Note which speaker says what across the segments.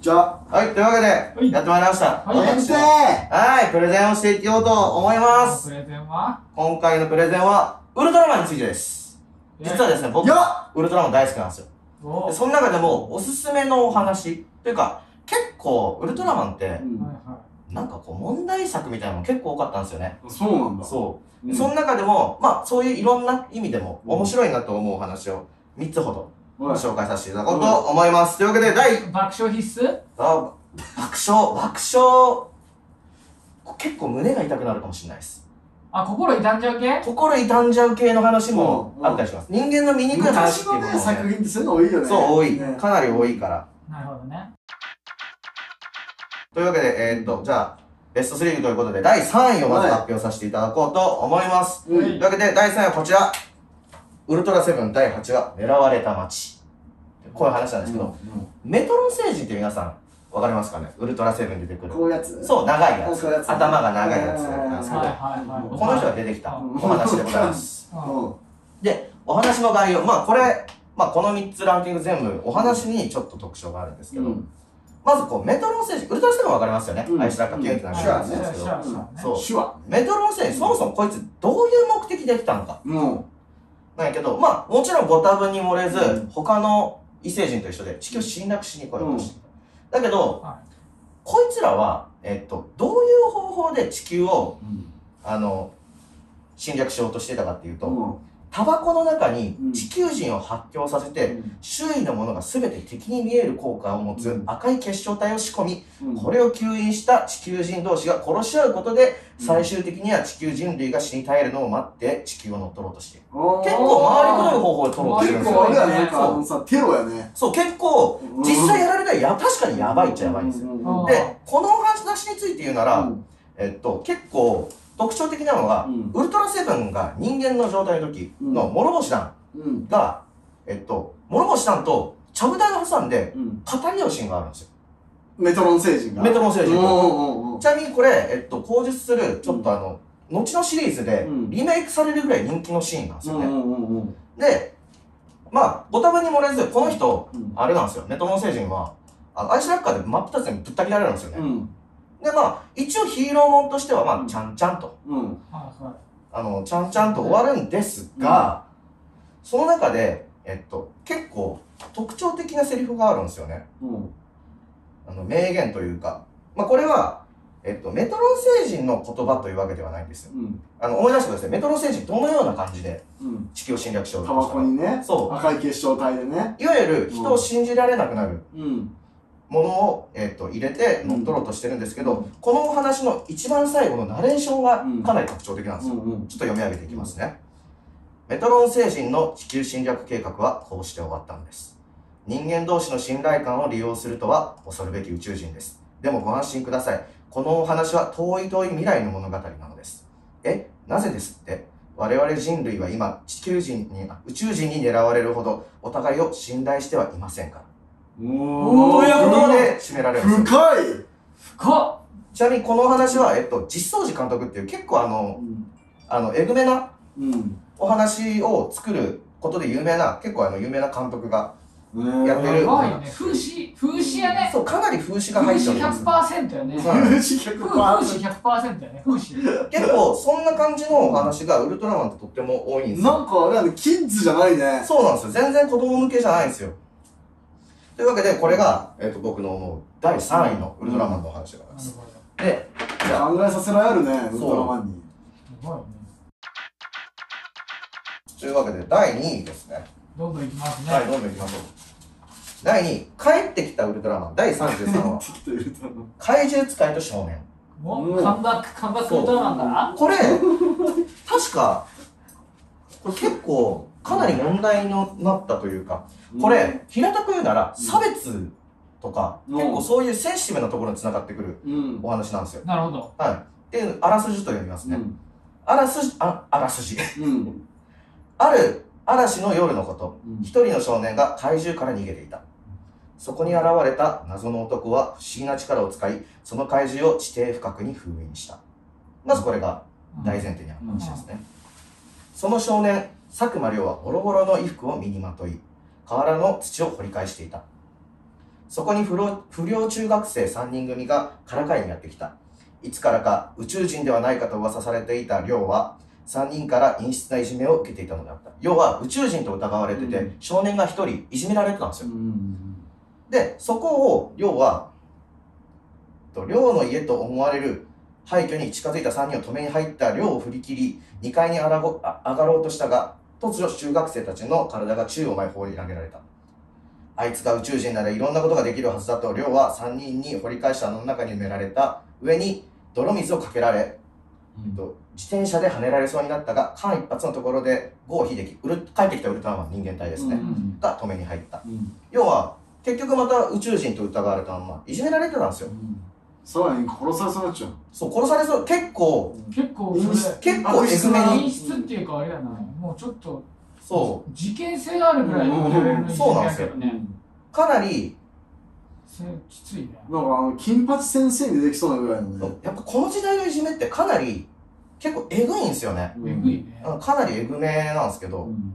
Speaker 1: じゃあ、
Speaker 2: はい、というわけで、
Speaker 3: い
Speaker 2: やってまいりました。
Speaker 3: はい
Speaker 1: 先生
Speaker 2: はい、プレゼンをしていきようと思います。
Speaker 3: プレゼンは？
Speaker 2: 今回のプレゼンは、ウルトラマンについてです。実はですね、僕
Speaker 1: よ、
Speaker 2: ウルトラマン大好きなんですよ。その中でも、おすすめのお話、というか、結構、ウルトラマンって、なんかこう、問題作みたいなの結構多かったんですよね。
Speaker 1: そうなんだ。
Speaker 2: そう。
Speaker 1: うん
Speaker 2: でその中でも、まあ、そういういろんな意味でも、面白いなと思うお話を、3つほど、紹介させていただこうと思います。というわけで、第、
Speaker 3: い。爆笑必須？
Speaker 2: あ爆笑、爆笑、結構胸が痛くなるかもしれないです。
Speaker 3: あ、心傷んじゃう系？
Speaker 2: 心傷んじゃう系の話も
Speaker 1: うん
Speaker 2: あったりします。人間の醜い話っていうのも、
Speaker 1: 昔のね、作品ってそういうの多いよね。
Speaker 2: そう、多い。
Speaker 1: ね
Speaker 2: かなり多いから。
Speaker 3: なるほどね。
Speaker 2: というわけで、えーっと、じゃあ、ベスト3ということで、第3位をまず発表させていただこうと思います。
Speaker 1: うん
Speaker 2: というわけで、第3位はこちら。ウルトラセブン第8話、狙われた街。こういう話なんですけど、メトロン星人って皆さん、わかりますかね？ウルトラセブンに出てくる。
Speaker 1: こういうやつ。
Speaker 2: そう、長いやつ。頭が長いやつなんですけど。この人が出てきた。お話でございます。で、お話の概要、まあこれ、まあこの3つランキング全部お話にちょっと特徴があるんですけど、
Speaker 1: うん。
Speaker 2: まずこうメトロン星人、ウルトラセブンわかりますよね？
Speaker 1: うん。
Speaker 2: アイスラッカーキュンってなる
Speaker 1: シュワね
Speaker 2: んですけど、そう。メトロン星人、そもそもこいつどういう目的で来たのか。
Speaker 1: も
Speaker 2: なんやけど、まあもちろんご多分に漏れず、
Speaker 1: うん
Speaker 2: 他の異星人と一緒で地球を侵略しに来ようとしていた。だけど、
Speaker 3: は
Speaker 2: こいつらは、えっと、どういう方法で地球を、
Speaker 1: う、うん。
Speaker 2: あの、侵略しようとしてたかっていうと、
Speaker 1: うん
Speaker 2: タバコの中に
Speaker 1: うん。
Speaker 2: 地球人を発狂させて、周囲のものが全て敵に見える効果を持つ
Speaker 1: うん。
Speaker 2: 赤い結晶体を仕込み、
Speaker 1: うん。
Speaker 2: これを吸引した地球人同士が殺し合うことで、
Speaker 1: うん。
Speaker 2: 最終的には地球人類が死に絶えるのを待って地球を乗っ取ろうとしている。結構回りくどい方法で取ろうとしてるん
Speaker 1: 結
Speaker 2: ですよ。
Speaker 1: 構あれやね、なん
Speaker 2: そう
Speaker 1: かあのさ、テロやね。
Speaker 2: そう、結構、
Speaker 1: うん。
Speaker 2: 実際やられたらや、確かにやばいっちゃやばいんですよ。
Speaker 1: うん
Speaker 2: で、このお話について言うなら、
Speaker 1: うん。
Speaker 2: えっと、結構特徴的なのが、
Speaker 1: うん
Speaker 2: ウルトラセブンが人間の状態の時の諸星団
Speaker 1: うん。
Speaker 2: が、えっと、諸星団とちゃぶ台を挟んで、
Speaker 1: うん。
Speaker 2: 語り合うシーンがあるんですよ。
Speaker 1: メトロン星人が。
Speaker 2: メトロン星人と
Speaker 1: うんうんうん
Speaker 2: ちなみにこれ、えっと、口述する、ちょっとあの、後のシリーズで
Speaker 1: うん
Speaker 2: リメイクされるぐらい人気のシーンなんですよね。で、まあ、ご多分に漏れず、この人、
Speaker 1: うん
Speaker 2: あれなんですよ、メトロン星人は、あのアイスラッカーで真っ二つにぶった切られるんですよね。
Speaker 1: うん。
Speaker 2: で、まあ、一応ヒーローもんとしては、まあ、
Speaker 1: うん
Speaker 2: ちゃんちゃんと、
Speaker 1: うん。
Speaker 3: はいは
Speaker 2: あの、ちゃんちゃんと終わるんですが、その中で、えっと、結構特徴的なセリフがあるんですよね。
Speaker 1: うん。
Speaker 2: あの、名言というか、まあ、これは、えっと、メトロン星人の言葉というわけではないんですよ。
Speaker 1: うん。
Speaker 2: あの、思い出してください。メトロン星人どのような感じで
Speaker 1: うん。
Speaker 2: 地球を侵略しよう
Speaker 1: タバ
Speaker 2: としたの
Speaker 1: コにね、
Speaker 2: そう
Speaker 1: 赤い結晶体でね。
Speaker 2: いわゆる人を信じられなくなる
Speaker 1: うん。
Speaker 2: ものを、えっと入れて乗っ取ろうとしてるんですけど、このお話の一番最後のナレーションがかなり特徴的なんですよ。
Speaker 1: うんうん。
Speaker 2: ちょっと読み上げていきますね。メトロン星人の地球侵略計画はこうして終わったんです。人間同士の信頼感を利用するとは恐るべき宇宙人です。でもご安心ください。このお話は遠い遠い未来の物語なのです。え、なぜですって？我々人類は今地球人に、あ宇宙人に狙われるほどお互いを信頼してはいませんか？ら。
Speaker 1: お
Speaker 2: ということで締められるんですよ。
Speaker 1: 深い
Speaker 3: い。深っ
Speaker 2: ちなみにこのお話は、えっと、実相寺監督っていう結構あの、あの、えぐめな
Speaker 1: うん。
Speaker 2: お話を作ることで有名な、結構あの、有名な監督が、
Speaker 1: ね
Speaker 2: やってる
Speaker 3: やばいよね。風刺、風刺やね。
Speaker 2: そう、かなり風刺が入
Speaker 3: 風刺
Speaker 2: っております。
Speaker 3: 100%やね。
Speaker 2: うん
Speaker 3: 風
Speaker 1: 風刺
Speaker 3: 風
Speaker 1: 100%。
Speaker 3: 刺100%やね。風刺。
Speaker 2: 結構、そんな感じのお話がウルトラマンってとっても多いんですよ。
Speaker 1: なんかキッズじゃないね。
Speaker 2: そうなんですよ。全然子供向けじゃないんですよ。というわけで、これが、えっと、僕の思う第3位のウルトラマンのお話でございます。で、じゃあ、
Speaker 1: 考えさせられるね、ウルトラマンに。
Speaker 2: というわけで、第2位ですね。
Speaker 3: どんどんいきますね。
Speaker 2: はい、どんどん行きましょう。第2位、帰ってきたウルトラマン。第33話、
Speaker 1: ちょっとウルトラマン
Speaker 2: 怪獣使いと少年。
Speaker 3: も
Speaker 1: う
Speaker 3: うんカムバック、カムバックウルトラマンから
Speaker 2: これ、確か、これ結構、かなり問題になったというか、これ、平たく言うなら、差別とか、
Speaker 1: うん
Speaker 2: 結構そういうセンシティブなところに繋がってくる
Speaker 1: うん。
Speaker 2: お話なんですよ。
Speaker 3: なるほど。
Speaker 2: はい。っていう、あらすじと読みますね。
Speaker 1: うん。
Speaker 2: あらすじ、あ、あらすじ。
Speaker 1: うん。
Speaker 2: ある嵐の夜のこと、
Speaker 1: うん
Speaker 2: 一人の少年が怪獣から逃げていた。そこに現れた謎の男は不思議な力を使い、その怪獣を地底深くに封印した。まずこれが大前提にある話ですね。その少年、佐久間亮はボロボロの衣服を身にまとい、河原の土を掘り返していた。そこに不良不良中学生3人組がからかいにやってきた。いつからか宇宙人ではないかと噂されていた亮は、3人から陰湿ないじめを受けていたのであった。要は宇宙人と疑われてて、
Speaker 1: うん
Speaker 2: 少年が1人いじめられてたんですよ。
Speaker 1: うん
Speaker 2: で、そこを亮は、と亮の家と思われる廃墟に近づいた3人を止めに入った亮を振り切り、2階にあらごあ上がろうとしたが、突如中学生たちの体が宙を舞い放り投げられた。あいつが宇宙人ならいろんなことができるはずだと、亮は3人に掘り返した穴の中に埋められた上に泥水をかけられ、と自転車で跳ねられそうになったが、間一髪のところで郷秀樹、帰ってきたウルトラマン人間体ですね、
Speaker 1: うん
Speaker 2: が止めに入った。
Speaker 1: うん
Speaker 2: 要は、結局また宇宙人と疑われたまま、いじめられてたんですよ。
Speaker 1: そうやね殺されそうになっちゃう。
Speaker 2: そう、殺されそう。結構、
Speaker 3: 結構それ。
Speaker 2: 結構えぐめ
Speaker 1: あ
Speaker 2: に、
Speaker 3: 品質っていうかあれやな。もうちょっと
Speaker 2: そ
Speaker 3: 事件性があるぐらいのレベルのいじめやけどね。
Speaker 2: う、かなり、
Speaker 3: それきついね。
Speaker 1: なんかあの金八先生に出てきそうなぐらいのね。
Speaker 2: やっぱこの時代のいじめってかなり、結構えぐいんですよね。
Speaker 3: えぐいね。
Speaker 2: かなりえぐめなんですけど、
Speaker 1: うん。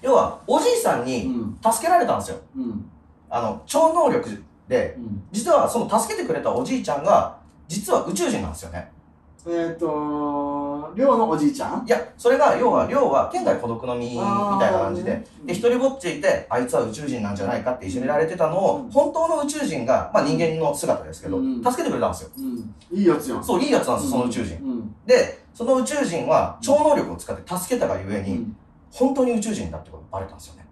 Speaker 2: 要は、おじいさん
Speaker 1: う
Speaker 2: に
Speaker 1: ん。
Speaker 2: 助けられたんですよ。
Speaker 1: うん。
Speaker 2: あの、超能力で、
Speaker 1: うん。
Speaker 2: 実はその助けてくれたおじいちゃんが、実は宇宙人なんですよね。
Speaker 1: えっと寮のおじいちゃん？
Speaker 2: いや、それが、要は、亮は県外孤独の身みたいな感じで、で、一人ぼっちいて、あいつは宇宙人なんじゃないかっていじめられてたのを、
Speaker 1: うん。
Speaker 2: 本当の宇宙人が、まあ人間の姿ですけど、
Speaker 1: うん。
Speaker 2: 助けてくれたんですよ。
Speaker 1: うん。いいやつやん。
Speaker 2: そう、いいやつなんですよ、その宇宙人。
Speaker 1: うん。
Speaker 2: で、その宇宙人は、超能力を使って助けたがゆえに、
Speaker 1: うん。
Speaker 2: 本当に宇宙人だってことがバレたんですよね。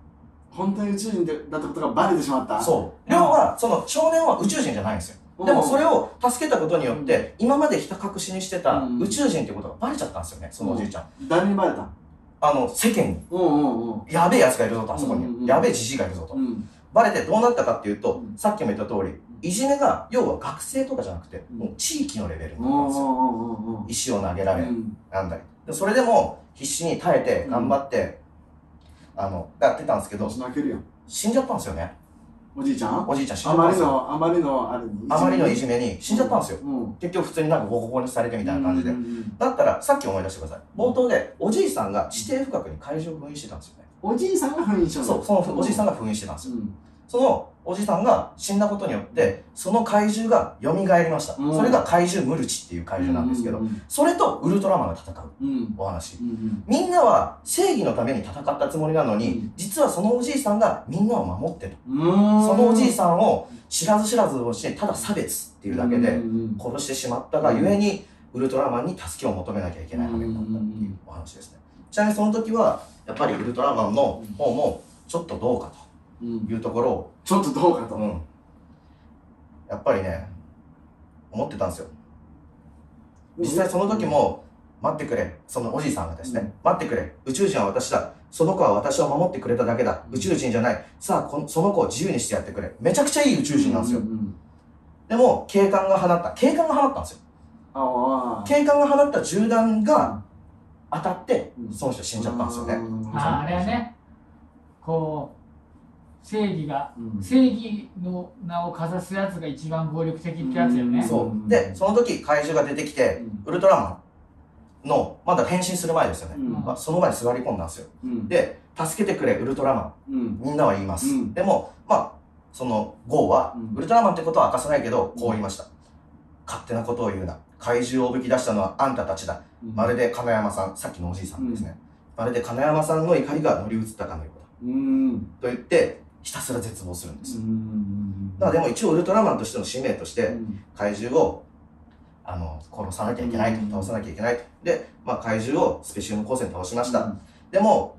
Speaker 1: 本当に宇宙人でだったことがバレてしまった
Speaker 2: そう。亮は、その少年は宇宙人じゃないんですよ。でもそれを助けたことによって、今までひた隠しにしてた
Speaker 1: うん
Speaker 2: 宇宙人ってことがバレちゃったんですよね、そのおじいちゃん。
Speaker 1: 誰にバレた
Speaker 2: あの、世間に、
Speaker 1: うんうんうん
Speaker 2: やべえ奴がいるぞと、あそこに。やべえじじいがいるぞと
Speaker 1: う。ん
Speaker 2: バレてどうなったかっていうと
Speaker 1: う、ん
Speaker 2: さっきも言った通り、いじめが、要は学生とかじゃなくて、
Speaker 1: うん
Speaker 2: もう地域のレベルなったんですよ。石を投げられ、
Speaker 1: うん
Speaker 2: なんだり。でそれでも、必死に耐えて、頑張って、あの、やってたんですけど、
Speaker 1: 泣けるよ
Speaker 2: 死んじゃったんですよね。
Speaker 1: おじいちゃん？
Speaker 2: おじいちゃん死んじゃ
Speaker 1: あまり
Speaker 2: ったんですよ。
Speaker 1: のあまりのあれに？
Speaker 2: あまりのいじめに死んじゃったんですよ。
Speaker 1: うん
Speaker 2: 結局普通になんかボコボコにされてみたいな感じで
Speaker 1: うん。うん
Speaker 2: だったら、さっき思い出してください。冒頭で、おじいさんが指定深くに怪獣を封印してたんですよね。
Speaker 1: おじいさんが封印したの？
Speaker 2: そう、そのおじいさんが封印してたんですよ。
Speaker 1: うん
Speaker 2: そのおじさんが死んだことによって、その怪獣が蘇りました。
Speaker 1: うん
Speaker 2: それが怪獣ムルチっていう怪獣なんですけど
Speaker 1: う、ん
Speaker 2: それとウルトラマンが戦う
Speaker 1: うん
Speaker 2: お話。
Speaker 1: うん
Speaker 2: みんなは正義のために戦ったつもりなのに
Speaker 1: うん、
Speaker 2: 実はそのおじいさんがみんなを守ってる。
Speaker 1: うんうん
Speaker 2: そのおじいさんを知らず知らずをして、ただ差別っていうだけで
Speaker 1: うん
Speaker 2: 殺してしまったがゆえに、ウルトラマンに助けを求めなきゃいけない羽目になったっていうお話ですね。ちなみにその時は、やっぱりウルトラマンの方も、ちょっとどうか
Speaker 1: うん
Speaker 2: というところを
Speaker 1: ちょっとどうかと
Speaker 2: うん。やっぱりね、思ってたんですよ。実際その時も、待ってくれ。そのおじいさんがですね、
Speaker 1: うん
Speaker 2: 待ってくれ。宇宙人は私だ。その子は私を守ってくれただけだ。宇宙人じゃない。さあこの、その子を自由にしてやってくれ。めちゃくちゃいい宇宙人なんですよ。
Speaker 1: ううん
Speaker 2: でも、警官が放った。警官が放ったんですよ。警官が放った銃弾が当たって
Speaker 1: う、ん
Speaker 2: その人死んじゃったんですよね。
Speaker 3: ああれはねこう正義が
Speaker 1: うん
Speaker 3: 正義の名をかざすやつが一番暴力的ってやつよね
Speaker 1: うん
Speaker 2: そう。で、その時怪獣が出てきて、ウルトラマンの、まだ変身する前ですよね。
Speaker 1: うん
Speaker 2: まあその前に座り込んだんですよ。
Speaker 1: うん
Speaker 2: で、助けてくれ、ウルトラマン。
Speaker 1: うん
Speaker 2: みんなは言います。
Speaker 1: うん
Speaker 2: でも、まあ、その、ゴーは、
Speaker 1: うん
Speaker 2: ウルトラマンってことは明かさないけど、こう言いました。勝手なことを言うな。怪獣をおびき出したのはあんたたちだ。まるで金山さん、さっきのおじいさんですね。まるで金山さんの怒りが乗り移ったかのようだ。
Speaker 1: うん
Speaker 2: と言って、ひたすら絶望するんですだからでも一応ウルトラマンとしての使命として、
Speaker 1: うん
Speaker 2: 怪獣を、あの、殺さなきゃいけないと。
Speaker 1: うん
Speaker 2: 倒さなきゃいけないと。で、まあ怪獣をスペシウム光線倒しました。
Speaker 1: うん
Speaker 2: でも、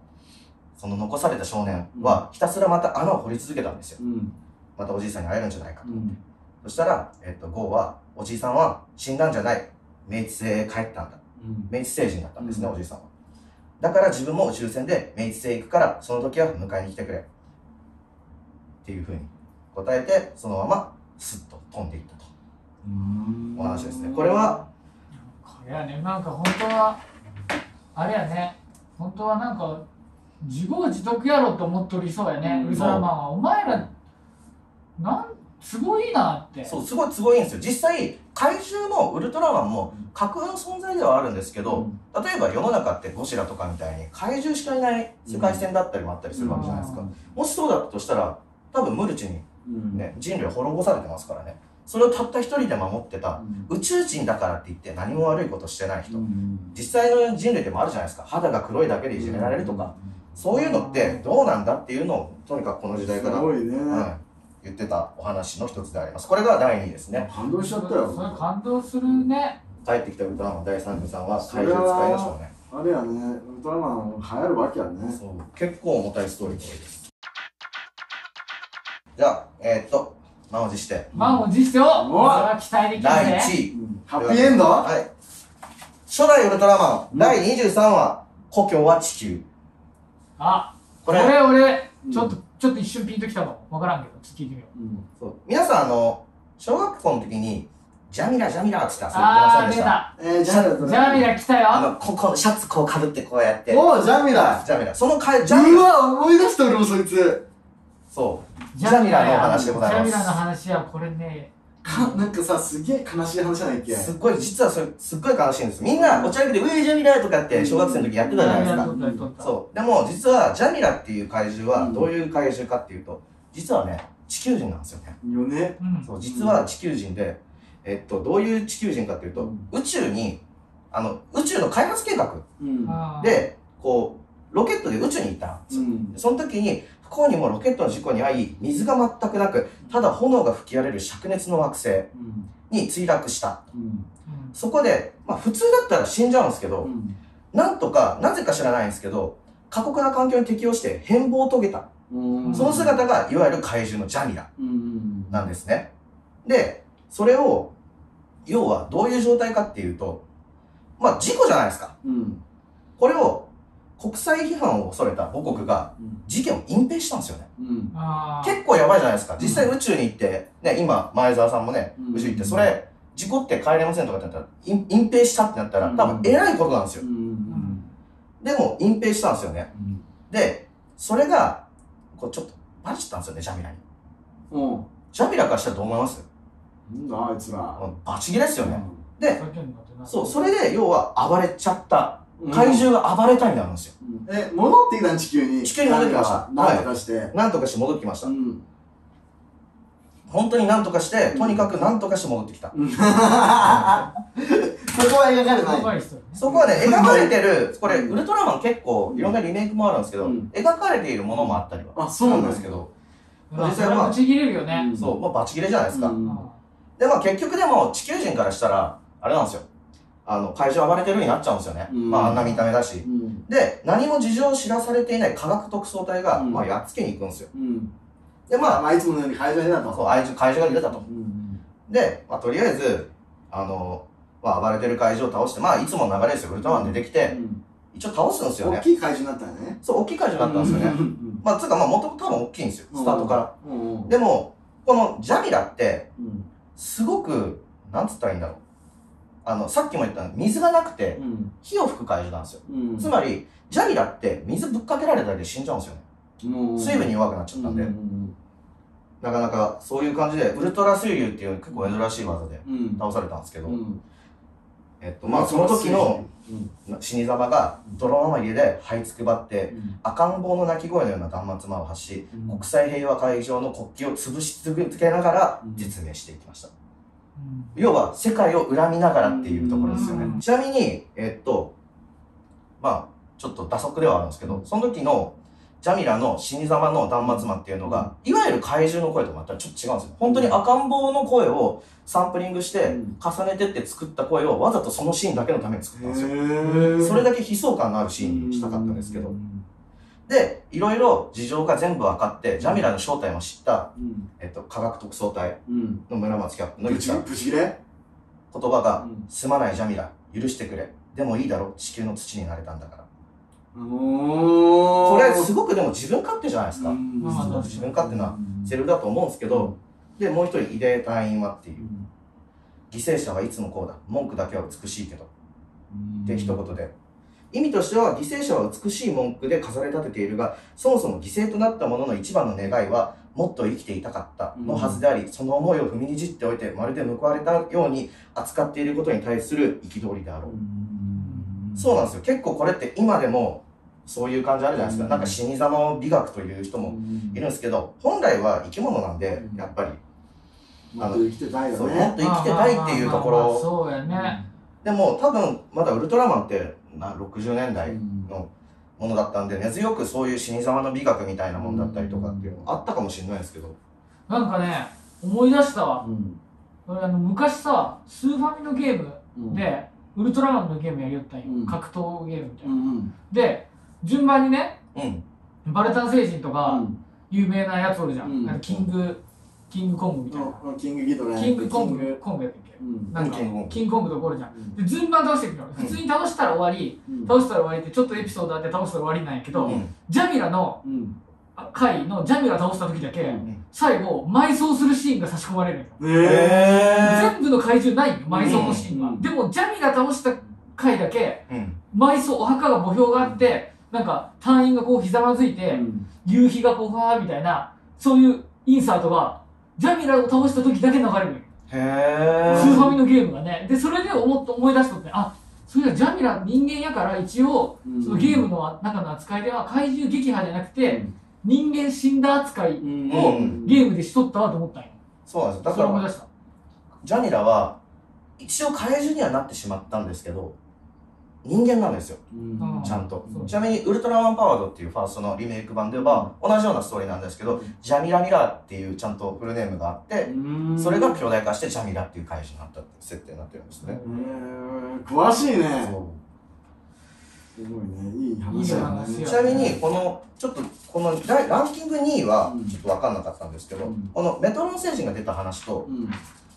Speaker 2: その残された少年はひたすらまた穴を掘り続けたんですよ。
Speaker 1: うん
Speaker 2: またおじいさんに会えるんじゃないかと。
Speaker 1: うん
Speaker 2: そしたら、えっと、ゴーは、おじいさんは死んだんじゃない。明治星へ帰ったんだ。
Speaker 1: うん
Speaker 2: 明治星人だったんですね、
Speaker 1: うん
Speaker 2: おじいさんは。だから自分も宇宙船で明治星へ行くから、その時は迎えに来てくれ。っていうふうに答えて、そのままスッと飛んでいったと。お話ですね。これは、
Speaker 3: これはねなんか本当はあれやね本当はなんか自業自得やろと思っとりそうやね、
Speaker 1: うん
Speaker 3: ウルトラマンはお前らなんすごいなって
Speaker 2: そう、すごいすごいんですよ。実際、怪獣もウルトラマンも架空の存在ではあるんですけど、例えば世の中ってゴジラとかみたいに怪獣しかいない世界線だったりもあったりするわけじゃないですか。もしそうだったとしたら、多分ムルチに
Speaker 1: うん
Speaker 2: ね、人類は滅ぼされてますからね。それをたった一人で守ってた、宇宙人だからって言って何も悪いことしてない人。実際の人類でもあるじゃないですか。肌が黒いだけでいじめられるとか。そういうのってどうなんだっていうのを、とにかくこの時代から、
Speaker 1: すごいね、
Speaker 2: はい、言ってたお話の一つであります。これが第2位ですね。
Speaker 1: 感動しちゃったよ
Speaker 3: それ感動するね
Speaker 2: 帰ってきたウルトラマン第3部さんは怪獣使いましょうね。
Speaker 1: あれやねウルトラマン流行るわけやね
Speaker 2: そう結構重たいストーリーです。じゃあ、えー、っと、満を持して、
Speaker 3: 満を持してを
Speaker 1: お
Speaker 3: これは期待できる
Speaker 2: 第
Speaker 3: ぜ
Speaker 2: 1位。
Speaker 1: うんハッピーエンド？
Speaker 2: はい。初代ウルトラマン、
Speaker 1: うん。
Speaker 2: 第23話、故郷は地球。
Speaker 3: あ
Speaker 2: これ、
Speaker 3: これ俺
Speaker 1: うん。
Speaker 3: ちょっとちょっと一瞬ピンときたの分からんけどちょっと聞いてみよう。
Speaker 1: うん。
Speaker 2: そう。皆さん、あの、小学校の時に、ジャミラ、ジャミラって言ったら、
Speaker 3: あー出た。
Speaker 1: えー、ジャミラ
Speaker 3: ジャミラ来たよ。
Speaker 2: あの、ここ、シャツこうかぶってこうやって。
Speaker 1: おージャミラ。
Speaker 2: ジャミラ。そのかい、ジャミラ。
Speaker 1: うわ思い出した俺もそいつ
Speaker 2: そう。ジャミラのお話でございます。
Speaker 3: ジャミラの話はこれね
Speaker 1: かなんかさすげえ悲しい話じゃないっけ？
Speaker 2: すっごい、実はそれ、すっごい悲しいんです。みんな、お茶だけで、ウェイジャミラとかって、小学生の時やってたじゃないですか。そう。でも、実は、ジャミラっていう怪獣は、
Speaker 1: うん
Speaker 2: どういう怪獣かっていうと、実はね、地球人なんですよね。
Speaker 1: よね
Speaker 3: うん
Speaker 2: そう、実は地球人で、えっと、どういう地球人かっていうと、
Speaker 1: うん
Speaker 2: 宇宙に、あの、宇宙の開発計画で、こう、ロケットで宇宙に行ったんですよ。
Speaker 1: うん
Speaker 2: その時に、不幸にもロケットの事故に遭い、水が全くなく、ただ炎が吹き荒れる灼熱の惑星に墜落した。
Speaker 1: うん
Speaker 2: そこで、まあ普通だったら死んじゃうんですけど、
Speaker 1: うん
Speaker 2: なんとか、なぜか知らないんですけど、過酷な環境に適応して変貌を遂げた。その姿が、いわゆる怪獣のジャミラなんですね。で、それを、要はどういう状態かっていうと、まあ事故じゃないですか。これを、国際批判を恐れた母国が
Speaker 1: うん
Speaker 2: 事件を隠蔽したんですよね。
Speaker 1: うん
Speaker 2: 結構やばいじゃないですか。実際宇宙に行って、ね、今、前澤さんもね
Speaker 1: うん、
Speaker 2: 宇宙行って、それ、事故って帰れませんとかってなったら、隠隠蔽したってなったら、
Speaker 1: うん
Speaker 2: 多分偉いことなんですよ
Speaker 1: う。ん
Speaker 2: でも、隠蔽したんですよね。で、それが、こうちょっと、バレちゃったんですよね、ジャミラに。
Speaker 1: うん
Speaker 2: ジャミラからしたらどう思います？
Speaker 1: なんだあいつら
Speaker 2: バチギレですよね。で、そう、それで、要は暴れちゃった。
Speaker 1: うん。
Speaker 2: 怪獣が暴れたいになるんですよ。
Speaker 1: うんえ戻ってきたん地球に。
Speaker 2: 地球に戻ってきました。
Speaker 1: なんとかして。
Speaker 2: なんとかして戻ってきました。
Speaker 1: う。ん。
Speaker 2: 本当になんとかして、とにかくなんとかして戻ってきた。
Speaker 1: うん。そこは描かれない。
Speaker 2: そこはね、描かれてる、これ、ウルトラマン結構、いろんなリメイクもあるんですけど、
Speaker 1: うん。
Speaker 2: 描かれているものもあったりは。
Speaker 1: あそうなんだ
Speaker 2: ですけど、
Speaker 3: まあ
Speaker 2: 実際
Speaker 3: はぶち切れるよね。
Speaker 1: うん
Speaker 2: そう、まあ、バチ切れじゃないですか。
Speaker 1: うん。
Speaker 3: あ
Speaker 2: で、まあ、結局でも、地球人からしたら、あれなんですよ。あの、怪獣暴れてるようになっちゃうんですよね。
Speaker 1: うん
Speaker 2: まあ、あんな見た目だし。
Speaker 1: うん
Speaker 2: で、何も事情を知らされていない科学特捜隊が、
Speaker 1: うん
Speaker 2: まあ、やっつけに行くんですよ。
Speaker 1: うん
Speaker 2: で、まあ、
Speaker 1: まあいつものように会場に出たと
Speaker 2: そう、怪獣が出たと。
Speaker 1: うん
Speaker 2: で、まあ、とりあえず、あの、まあ、暴れてる怪獣を倒して、まあ、いつもの流れですよ。ウルトラマン出てきて、一応倒すんですよね。
Speaker 1: 大きい怪獣になったよね
Speaker 2: そう、大きい怪獣だったんですよね。
Speaker 1: うん
Speaker 2: まあ、つうか、まあ、もともと多分大きいんですよ。スタートから。でも、このジャミラって、
Speaker 1: うん
Speaker 2: すごく、なんつったらいいんだろう。あの、さっきも言った水がなくて、
Speaker 1: うん。
Speaker 2: 火を吹く怪獣なんですよ。
Speaker 1: うん。
Speaker 2: つまり、ジャミラって水ぶっかけられただけで死んじゃうんですよね。水分に弱くなっちゃったんで、
Speaker 1: うん
Speaker 2: なかなかそういう感じで、ウルトラ水流っていう結構珍しい技で
Speaker 1: うん。
Speaker 2: 倒されたんですけど、
Speaker 1: うん。
Speaker 2: えっと、まあその時の
Speaker 1: うん。
Speaker 2: 死に様が泥まみれで這いつくばって、
Speaker 1: うん。
Speaker 2: 赤ん坊の鳴き声のような断末魔を発し、
Speaker 1: うん
Speaker 2: 国際平和会議場の国旗を潰し続けながら
Speaker 1: うん
Speaker 2: 実明していきました。
Speaker 3: うん
Speaker 2: 要は世界を恨みながらっていうところですよね
Speaker 3: う。ん
Speaker 2: ちなみに、えっと、まあ、ちょっと打足ではあるんですけど、その時のジャミラの死に様の断末魔っていうのが、いわゆる怪獣の声とまたちょっと違うんですよ。本当に赤ん坊の声をサンプリングして
Speaker 1: うん
Speaker 2: 重ねてって作った声をわざとそのシーンだけのために作ったんですよ。それだけ悲壮感のあるシーンにしたかったんですけど。で、いろいろ事情が全部分かって、ジャミラの正体も知った、
Speaker 1: うん
Speaker 2: えっと、科学特捜隊
Speaker 1: うん
Speaker 2: の村松キャップの
Speaker 1: ブチ
Speaker 2: 言った
Speaker 1: ブチギレ
Speaker 2: 言葉が、
Speaker 1: うん
Speaker 2: すまないジャミラ、許してくれ。でもいいだろ、地球の土になれたんだから。
Speaker 1: お
Speaker 2: これ、すごくでも自分勝手じゃないですか。自分勝手な
Speaker 1: うん
Speaker 2: セリフだと思うんですけど、で、もう一人、異例隊員はっていうう。
Speaker 1: ん
Speaker 2: 犠牲者はいつもこうだ。文句だけは美しいけど。
Speaker 1: うん
Speaker 2: って一言で。意味としては、犠牲者は美しい文句で飾り立てているが、そもそも犠牲となった者の一番の願いは、もっと生きていたかったのはずであり、その思いを踏みにじっておいて、まるで報われたように扱っていることに対する憤りであろう。そうなんですよ。結構これって今でも、そういう感じあるじゃないですか。なんか死に様を美学という人もいるんですけど、本来は生き物なんで、やっぱり、
Speaker 1: もっと生きてたいよ
Speaker 2: そう、もっ
Speaker 1: ね
Speaker 2: と生きてたいっていうところ。
Speaker 3: そうやね。
Speaker 2: でも多分、まだウルトラマンって、な60年代
Speaker 1: うん
Speaker 2: のものだったんで、根強くそういう死に様の美学みたいなもんだったりとかっていうのあったかもしれないですけど。
Speaker 3: なんかね、思い出したわ。あの昔さ、スーファミのゲーム
Speaker 1: うん
Speaker 3: で、ウルトラマンのゲームやりよったんよ。
Speaker 1: うん
Speaker 3: 格闘ゲームみたいうな。
Speaker 1: ん
Speaker 3: で、順番にね、
Speaker 2: うん。
Speaker 3: バルタン星人と
Speaker 1: う
Speaker 3: か、
Speaker 1: ん
Speaker 3: 有名なやつおるじゃん。
Speaker 1: うん
Speaker 3: キング、キングコングみたいな。
Speaker 1: うんキングギドラ
Speaker 3: キングコン
Speaker 1: キ
Speaker 3: グ、コングやったっけ？
Speaker 1: うん。
Speaker 3: なんか
Speaker 2: キングコング。
Speaker 3: キングコングとかおるじゃん。で、順番倒していくの。普通に倒したら終わり、
Speaker 1: うん。
Speaker 3: 倒したら終わりってちょっとエピソードあって倒したら終わりなんやけど、
Speaker 2: うん。
Speaker 3: ジャミラの回のジャミラ倒した時だけ、
Speaker 1: うん。
Speaker 3: 最後埋葬するシーンが差し込まれるんよ。
Speaker 1: え
Speaker 3: 全部の怪獣ないよ埋葬のシーンは、
Speaker 1: うん。
Speaker 3: でもジャミラ倒した回だけ
Speaker 2: うん。
Speaker 3: 埋葬お墓が墓標があってなんか隊員がこうひざまずいて、
Speaker 1: うん。
Speaker 3: 夕日がこうファーみたいなそういうインサートがジャミラを倒した時だけ流れる
Speaker 2: へ
Speaker 3: スーファ
Speaker 2: ー。
Speaker 3: ミのゲームがね。でそれで思っ思い出したってあそういやジャミラ人間やから一応
Speaker 1: うん。
Speaker 3: そのゲームの中の扱いでは怪獣撃破じゃなくて、人間死んだ扱い
Speaker 1: うん
Speaker 3: を
Speaker 2: うん。
Speaker 3: ゲームでしとったわと思ったんよ。
Speaker 2: そうなんですよ。だから、ジャミラは、一応怪獣にはなってしまったんですけど、人間なんですよ。
Speaker 1: うん。
Speaker 2: ちゃんと。ちなみに、ウルトラマンパワードっていうファーストのリメイク版では、同じようなストーリーなんですけど、ジャミラミラっていうちゃんとフルネームがあって、
Speaker 1: うん。
Speaker 2: それが巨大化してジャミラっていう怪獣になったって設定になってるんですね。
Speaker 1: えー。詳しいね。すごいね。いい話だね。
Speaker 3: いい話や
Speaker 2: ちなみに、この、ちょっと、このラランキング2位は
Speaker 1: うん、
Speaker 2: ちょっとわかんなかったんですけど、
Speaker 1: うん。
Speaker 2: このメトロン星人が出た話と、
Speaker 1: うん。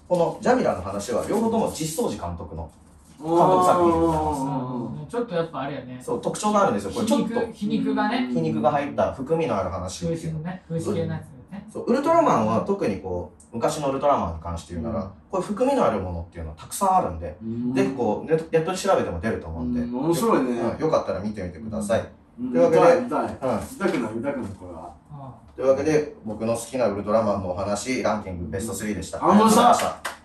Speaker 2: このジャミラの話は、両方とも実相寺監督の、
Speaker 1: 監
Speaker 2: 督作品でござい
Speaker 1: ます
Speaker 3: ちょっとやっぱあれやね。
Speaker 2: そう、特徴があるんですよ。これちょっと、
Speaker 3: 皮肉がね。
Speaker 2: 皮肉が入った含みのある話っ
Speaker 3: ね風刺系のやつだよね。
Speaker 2: そう。ウルトラマンは特にこう昔のウルトラマンに関して言うなら、
Speaker 1: うん。
Speaker 2: こういう含みのあるものっていうのはたくさんあるんで、ぜひこうネットで調べても出ると思うんで、
Speaker 1: うん。面白いね。
Speaker 2: うん。よかったら見てみてください、
Speaker 1: うん。
Speaker 2: というわけで
Speaker 1: 見たい見たい。
Speaker 2: うん。
Speaker 1: 見たくない見たくないこれは。
Speaker 2: というわけで僕の好きなウルトラマンのお話ランキングベスト3でした、
Speaker 1: ありがとうございまし
Speaker 2: た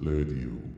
Speaker 4: lady you.